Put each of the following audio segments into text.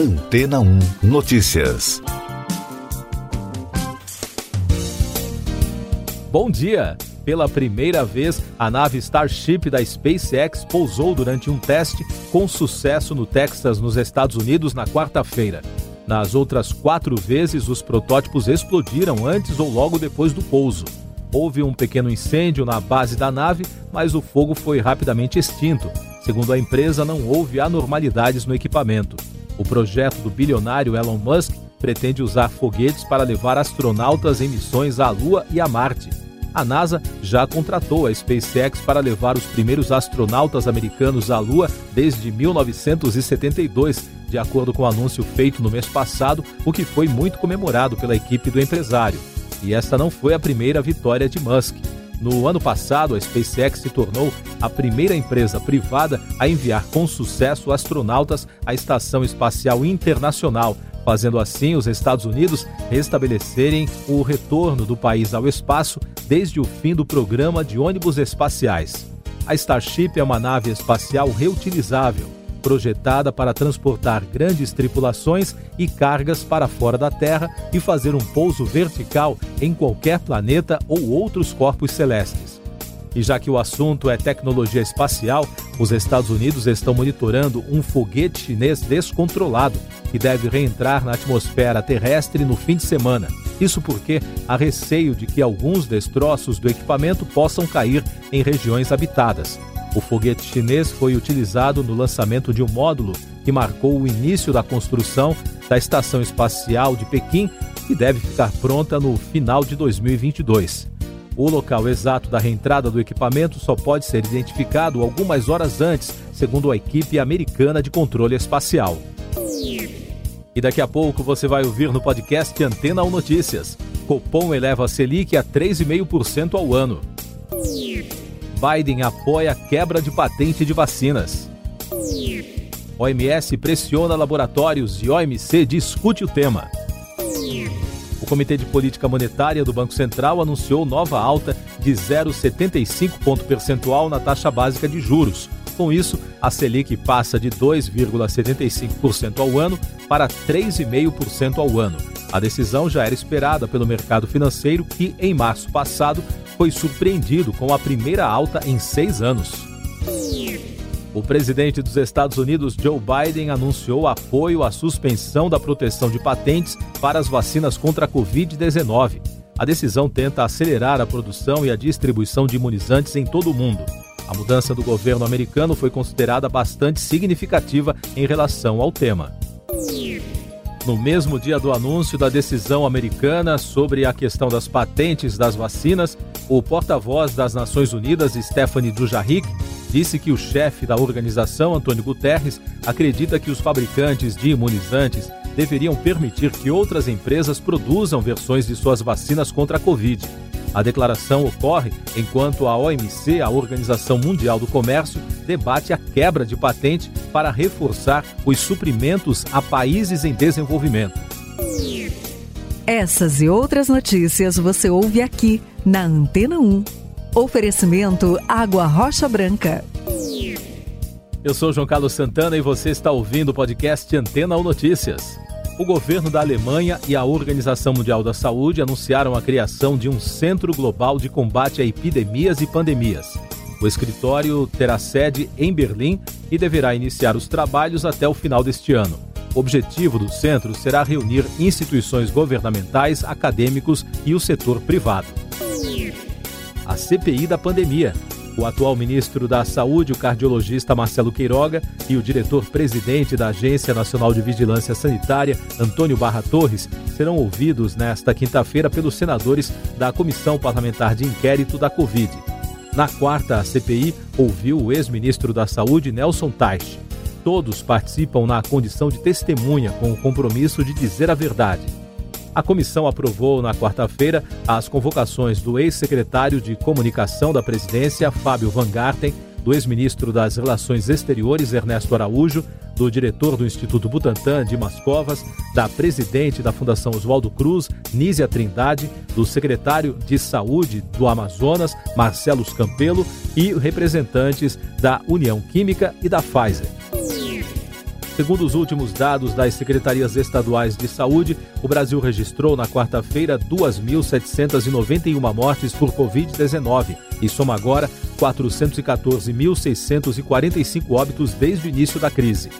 Antena 1 Notícias. Bom dia! Pela primeira vez, a nave Starship da SpaceX pousou durante um teste com sucesso no Texas, nos Estados Unidos, na quarta-feira. Nas outras quatro vezes, os protótipos explodiram antes ou logo depois do pouso. Houve um pequeno incêndio na base da nave, mas o fogo foi rapidamente extinto. Segundo a empresa, não houve anormalidades no equipamento. O projeto do bilionário Elon Musk pretende usar foguetes para levar astronautas em missões à Lua e a Marte. A NASA já contratou a SpaceX para levar os primeiros astronautas americanos à Lua desde 1972, de acordo com o anúncio feito no mês passado, o que foi muito comemorado pela equipe do empresário. E esta não foi a primeira vitória de Musk. No ano passado, a SpaceX se tornou a primeira empresa privada a enviar com sucesso astronautas à Estação Espacial Internacional, fazendo assim os Estados Unidos restabelecerem o retorno do país ao espaço desde o fim do programa de ônibus espaciais. A Starship é uma nave espacial reutilizável projetada para transportar grandes tripulações e cargas para fora da Terra e fazer um pouso vertical em qualquer planeta ou outros corpos celestes. E já que o assunto é tecnologia espacial, os Estados Unidos estão monitorando um foguete chinês descontrolado que deve reentrar na atmosfera terrestre no fim de semana. Isso porque há receio de que alguns destroços do equipamento possam cair em regiões habitadas. O foguete chinês foi utilizado no lançamento de um módulo que marcou o início da construção da Estação Espacial de Pequim, que deve ficar pronta no final de 2022. O local exato da reentrada do equipamento só pode ser identificado algumas horas antes, segundo a equipe americana de controle espacial. E daqui a pouco você vai ouvir no podcast Antena ou Notícias. Copom eleva a Selic a 3,5% ao ano. Biden apoia quebra de patente de vacinas. OMS pressiona laboratórios e OMC discute o tema. O Comitê de Política Monetária do Banco Central anunciou nova alta de 0,75 ponto percentual na taxa básica de juros. Com isso, a Selic passa de 2,75% ao ano para 3,5% ao ano. A decisão já era esperada pelo mercado financeiro, que, em março passado, foi surpreendido com a primeira alta em seis anos. O presidente dos Estados Unidos, Joe Biden, anunciou apoio à suspensão da proteção de patentes para as vacinas contra a Covid-19. A decisão tenta acelerar a produção e a distribuição de imunizantes em todo o mundo. A mudança do governo americano foi considerada bastante significativa em relação ao tema. No mesmo dia do anúncio da decisão americana sobre a questão das patentes das vacinas, o porta-voz das Nações Unidas, Stephanie Dujarric, disse que o chefe da organização, Antônio Guterres, acredita que os fabricantes de imunizantes deveriam permitir que outras empresas produzam versões de suas vacinas contra a Covid. A declaração ocorre enquanto a OMC, a Organização Mundial do Comércio, debate a quebra de patente para reforçar os suprimentos a países em desenvolvimento. Essas e outras notícias você ouve aqui na Antena 1. Oferecimento Água Rocha Branca. Eu sou João Carlos Santana e você está ouvindo o podcast Antena 1 Notícias. O governo da Alemanha e a Organização Mundial da Saúde anunciaram a criação de um Centro Global de Combate a Epidemias e Pandemias. O escritório terá sede em Berlim e deverá iniciar os trabalhos até o final deste ano. O objetivo do centro será reunir instituições governamentais, acadêmicos e o setor privado. A CPI da pandemia o atual ministro da Saúde, o cardiologista Marcelo Queiroga, e o diretor-presidente da Agência Nacional de Vigilância Sanitária, Antônio Barra Torres, serão ouvidos nesta quinta-feira pelos senadores da Comissão Parlamentar de Inquérito da Covid. Na quarta, a CPI ouviu o ex-ministro da Saúde, Nelson Teich. Todos participam na condição de testemunha, com o compromisso de dizer a verdade. A comissão aprovou na quarta-feira as convocações do ex-secretário de Comunicação da Presidência, Fábio Van Garten, do ex-ministro das Relações Exteriores, Ernesto Araújo, do diretor do Instituto Butantan, Dimas Covas, da presidente da Fundação Oswaldo Cruz, Nízia Trindade, do secretário de Saúde do Amazonas, Marcelo Campelo, e representantes da União Química e da Pfizer. Segundo os últimos dados das secretarias estaduais de saúde, o Brasil registrou na quarta-feira 2.791 mortes por Covid-19 e soma agora 414.645 óbitos desde o início da crise.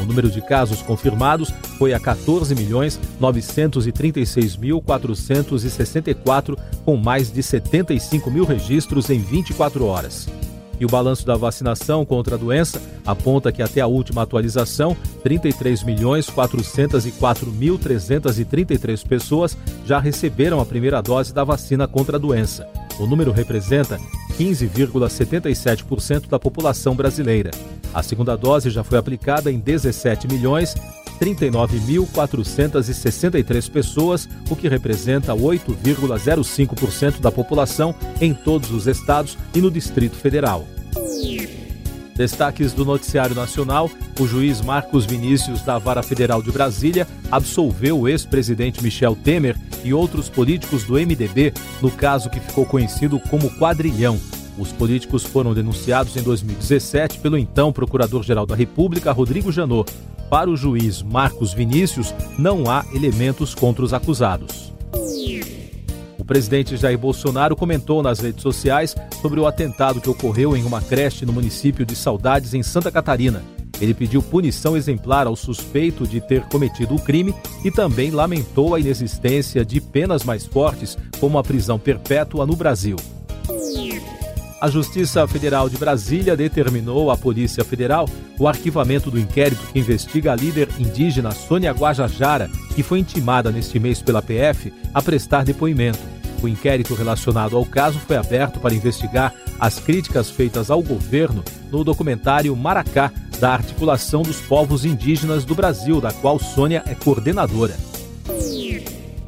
O número de casos confirmados foi a 14.936.464, com mais de 75 mil registros em 24 horas. E o balanço da vacinação contra a doença aponta que até a última atualização, 33.404.333 pessoas já receberam a primeira dose da vacina contra a doença. O número representa 15,77% da população brasileira. A segunda dose já foi aplicada em 17 milhões 39.463 pessoas, o que representa 8,05% da população em todos os estados e no Distrito Federal. Destaques do Noticiário Nacional: o juiz Marcos Vinícius, da Vara Federal de Brasília, absolveu o ex-presidente Michel Temer e outros políticos do MDB no caso que ficou conhecido como Quadrilhão. Os políticos foram denunciados em 2017 pelo então Procurador-Geral da República, Rodrigo Janot. Para o juiz Marcos Vinícius, não há elementos contra os acusados. O presidente Jair Bolsonaro comentou nas redes sociais sobre o atentado que ocorreu em uma creche no município de Saudades, em Santa Catarina. Ele pediu punição exemplar ao suspeito de ter cometido o crime e também lamentou a inexistência de penas mais fortes, como a prisão perpétua no Brasil. A Justiça Federal de Brasília determinou à Polícia Federal o arquivamento do inquérito que investiga a líder indígena Sônia Guajajara, que foi intimada neste mês pela PF a prestar depoimento. O inquérito relacionado ao caso foi aberto para investigar as críticas feitas ao governo no documentário Maracá, da Articulação dos Povos Indígenas do Brasil, da qual Sônia é coordenadora.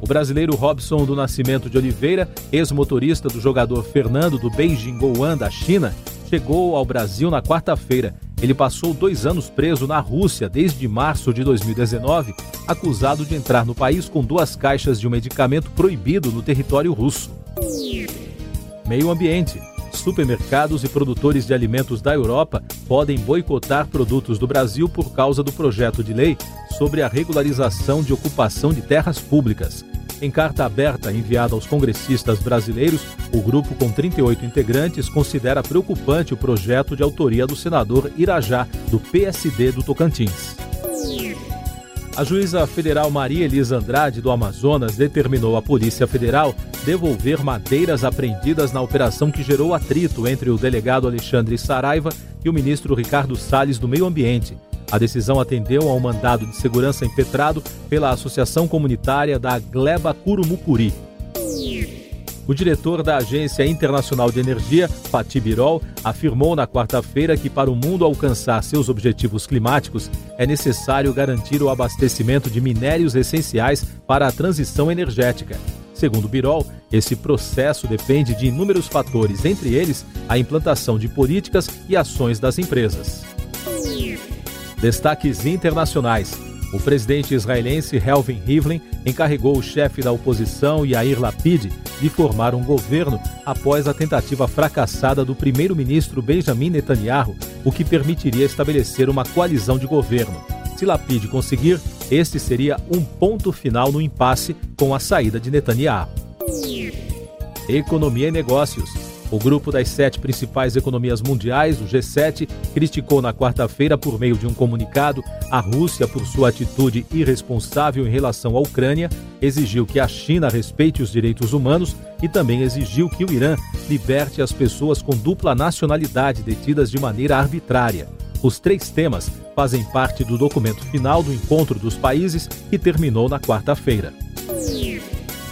O brasileiro Robson do Nascimento de Oliveira, ex-motorista do jogador Fernando do Beijing Goan da China, chegou ao Brasil na quarta-feira. Ele passou dois anos preso na Rússia desde março de 2019, acusado de entrar no país com duas caixas de um medicamento proibido no território russo. Meio Ambiente. Supermercados e produtores de alimentos da Europa podem boicotar produtos do Brasil por causa do projeto de lei sobre a regularização de ocupação de terras públicas. Em carta aberta enviada aos congressistas brasileiros, o grupo com 38 integrantes considera preocupante o projeto de autoria do senador Irajá, do PSD do Tocantins. A juíza federal Maria Elisa Andrade, do Amazonas, determinou à Polícia Federal devolver madeiras apreendidas na operação que gerou atrito entre o delegado Alexandre Saraiva e o ministro Ricardo Salles do Meio Ambiente. A decisão atendeu ao mandado de segurança impetrado pela Associação Comunitária da Gleba Curumucuri. O diretor da Agência Internacional de Energia, Fatih Birol, afirmou na quarta-feira que para o mundo alcançar seus objetivos climáticos é necessário garantir o abastecimento de minérios essenciais para a transição energética. Segundo Birol, esse processo depende de inúmeros fatores, entre eles a implantação de políticas e ações das empresas. Destaques internacionais. O presidente israelense Helvin Rivlin encarregou o chefe da oposição Yair Lapid de formar um governo após a tentativa fracassada do primeiro-ministro Benjamin Netanyahu, o que permitiria estabelecer uma coalizão de governo. Se Lapid conseguir, este seria um ponto final no impasse com a saída de Netanyahu. Economia e Negócios. O grupo das sete principais economias mundiais, o G7, criticou na quarta-feira, por meio de um comunicado, a Rússia por sua atitude irresponsável em relação à Ucrânia, exigiu que a China respeite os direitos humanos e também exigiu que o Irã liberte as pessoas com dupla nacionalidade detidas de maneira arbitrária. Os três temas fazem parte do documento final do encontro dos países que terminou na quarta-feira.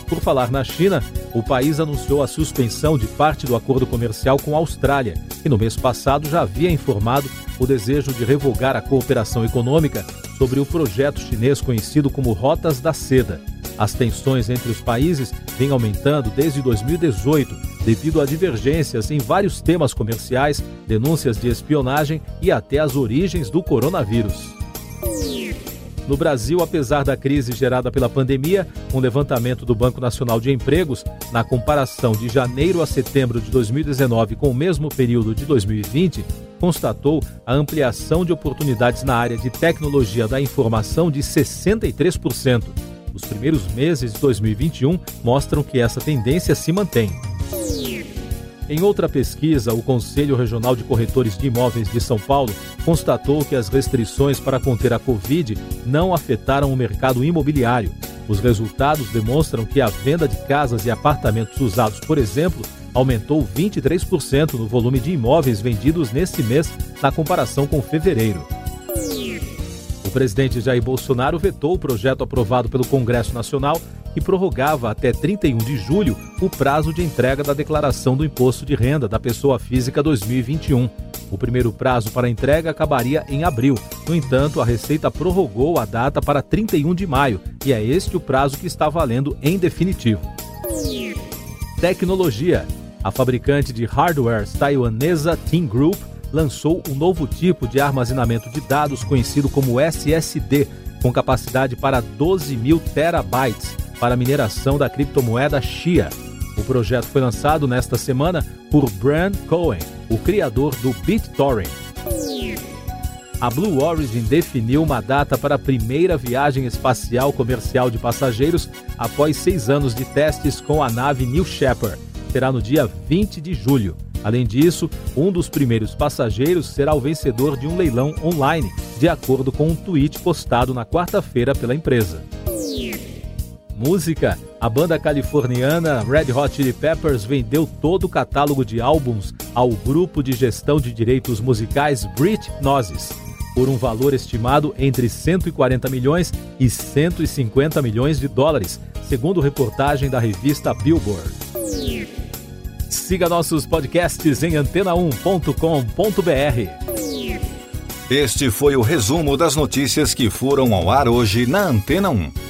Por falar na China, o país anunciou a suspensão de parte do acordo comercial com a Austrália, que no mês passado já havia informado o desejo de revogar a cooperação econômica sobre o projeto chinês conhecido como Rotas da Seda. As tensões entre os países vêm aumentando desde 2018, devido a divergências em vários temas comerciais, denúncias de espionagem e até as origens do coronavírus. No Brasil, apesar da crise gerada pela pandemia, um levantamento do Banco Nacional de Empregos, na comparação de janeiro a setembro de 2019 com o mesmo período de 2020, constatou a ampliação de oportunidades na área de tecnologia da informação de 63%. Os primeiros meses de 2021 mostram que essa tendência se mantém. Em outra pesquisa, o Conselho Regional de Corretores de Imóveis de São Paulo constatou que as restrições para conter a Covid não afetaram o mercado imobiliário. Os resultados demonstram que a venda de casas e apartamentos usados, por exemplo, aumentou 23% no volume de imóveis vendidos neste mês na comparação com fevereiro. O presidente Jair Bolsonaro vetou o projeto aprovado pelo Congresso Nacional que prorrogava até 31 de julho o prazo de entrega da declaração do imposto de renda da pessoa física 2021. O primeiro prazo para entrega acabaria em abril. No entanto, a Receita prorrogou a data para 31 de maio e é este o prazo que está valendo em definitivo. Tecnologia. A fabricante de hardware taiwanesa Team Group lançou um novo tipo de armazenamento de dados conhecido como SSD, com capacidade para 12 mil terabytes para a mineração da criptomoeda Xia. O projeto foi lançado nesta semana por Bran Cohen, o criador do BitTorrent. A Blue Origin definiu uma data para a primeira viagem espacial comercial de passageiros após seis anos de testes com a nave New Shepard. Será no dia 20 de julho. Além disso, um dos primeiros passageiros será o vencedor de um leilão online, de acordo com um tweet postado na quarta-feira pela empresa. Música: a banda californiana Red Hot Chili Peppers vendeu todo o catálogo de álbuns ao grupo de gestão de direitos musicais Brit Gnosis, por um valor estimado entre 140 milhões e 150 milhões de dólares, segundo reportagem da revista Billboard. Siga nossos podcasts em antena1.com.br. Este foi o resumo das notícias que foram ao ar hoje na Antena 1.